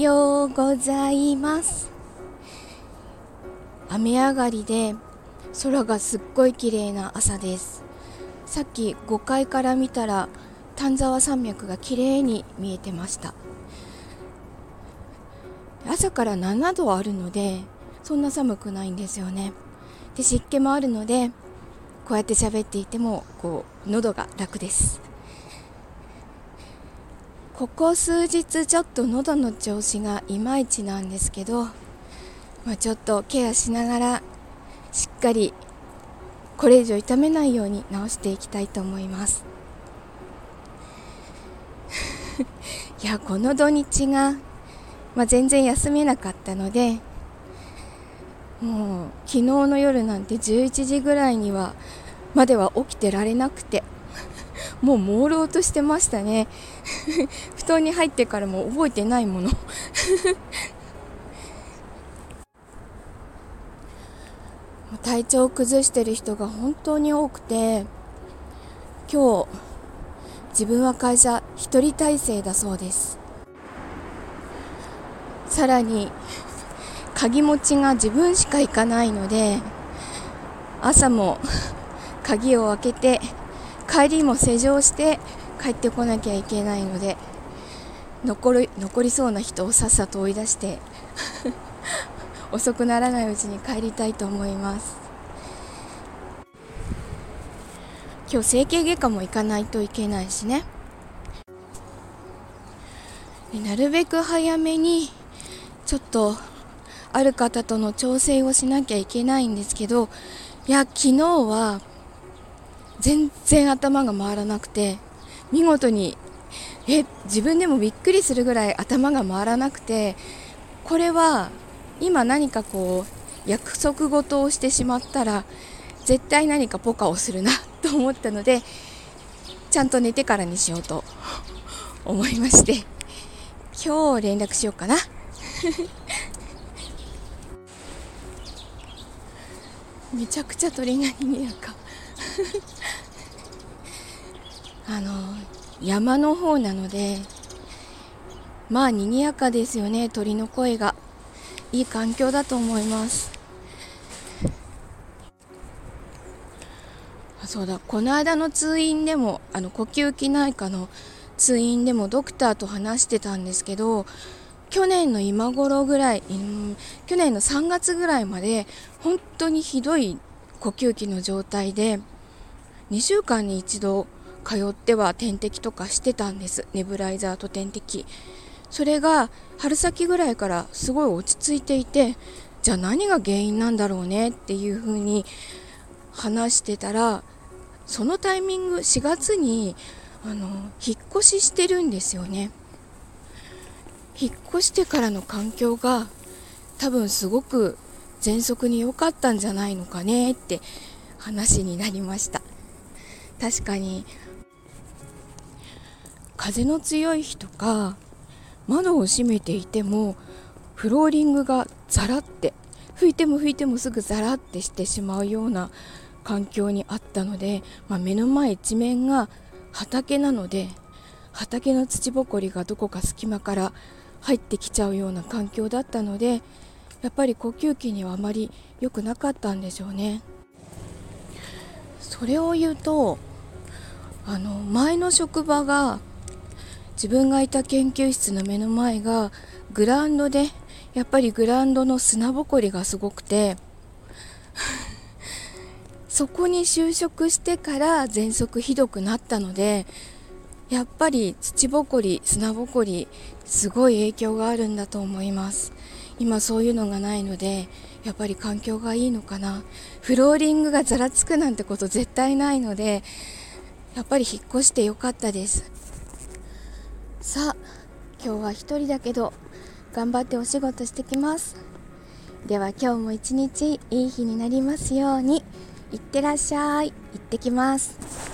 ようございます。雨上がりで空がすっごい綺麗な朝です。さっき5階から見たら丹沢山脈が綺麗に見えてました。朝から7度あるのでそんな寒くないんですよね。で湿気もあるのでこうやって喋っていてもこう喉が楽です。ここ数日ちょっと喉の調子がいまいちなんですけど、まあ、ちょっとケアしながらしっかりこれ以上痛めないように治していきたいと思います。いやこの土日が、まあ、全然休めなかったのでもう昨日の夜なんて11時ぐらいにはまでは起きてられなくてもう朦朧としてましたね。布団に入ってからも覚えてないもの。体調を崩してる人が本当に多くて今日自分は会社一人体制だそうです。さらに鍵持ちが自分しか行かないので朝も鍵を開けて帰りも施錠して帰ってこなきゃいけないので残り残りそうな人をさっさと追い出して 遅くならないうちに帰りたいと思います。今日整形外科も行かないといけないしね。なるべく早めにちょっとある方との調整をしなきゃいけないんですけどいや昨日は全然頭が回らなくて見事にえ自分でもびっくりするぐらい頭が回らなくてこれは今何かこう約束事をしてしまったら絶対何かポカをするな と思ったのでちゃんと寝てからにしようと思いまして今日連絡しようかな。めちゃくちゃ鳥が賑やか。あの山の方なのでまあ賑やかですよね鳥の声が。いい環境だと思います。あそうだ。この間の通院でもあの呼吸器内科の通院でもドクターと話してたんですけど去年の今頃ぐらい、うん、去年の3月ぐらいまで本当にひどい呼吸器の状態で2週間に一度通っては点滴とかしてたんです。ネブライザーと点滴。それが春先ぐらいからすごい落ち着いていてじゃあ何が原因なんだろうね？っていうふうに話してたらそのタイミング4月にあの引っ越ししてるんですよね。引っ越してからの環境が多分すごく喘息に良かったんじゃないのかねって話になりました。確かに風の強い日とか窓を閉めていてもフローリングがザラって拭いても拭いてもすぐザラってしてしまうような環境にあったので、まあ、目の前一面が畑なので畑の土ぼこりがどこか隙間から入ってきちゃうような環境だったのでやっぱり呼吸器にはあまり良くなかったんでしょうね。それを言うとあの前の職場が自分がいた研究室の目の前がグラウンドでやっぱりグラウンドの砂ぼこりがすごくて そこに就職してから喘息ひどくなったのでやっぱり土ぼこり砂ぼこりすごい影響があるんだと思います。今そういうのがないのでやっぱり環境がいいのかな。フローリングがざらつくなんてこと絶対ないのでやっぱり引っ越してよかったです。さあ今日は一人だけど頑張ってお仕事してきます。では今日も一日いい日になりますようにいってらっしゃい。行ってきます。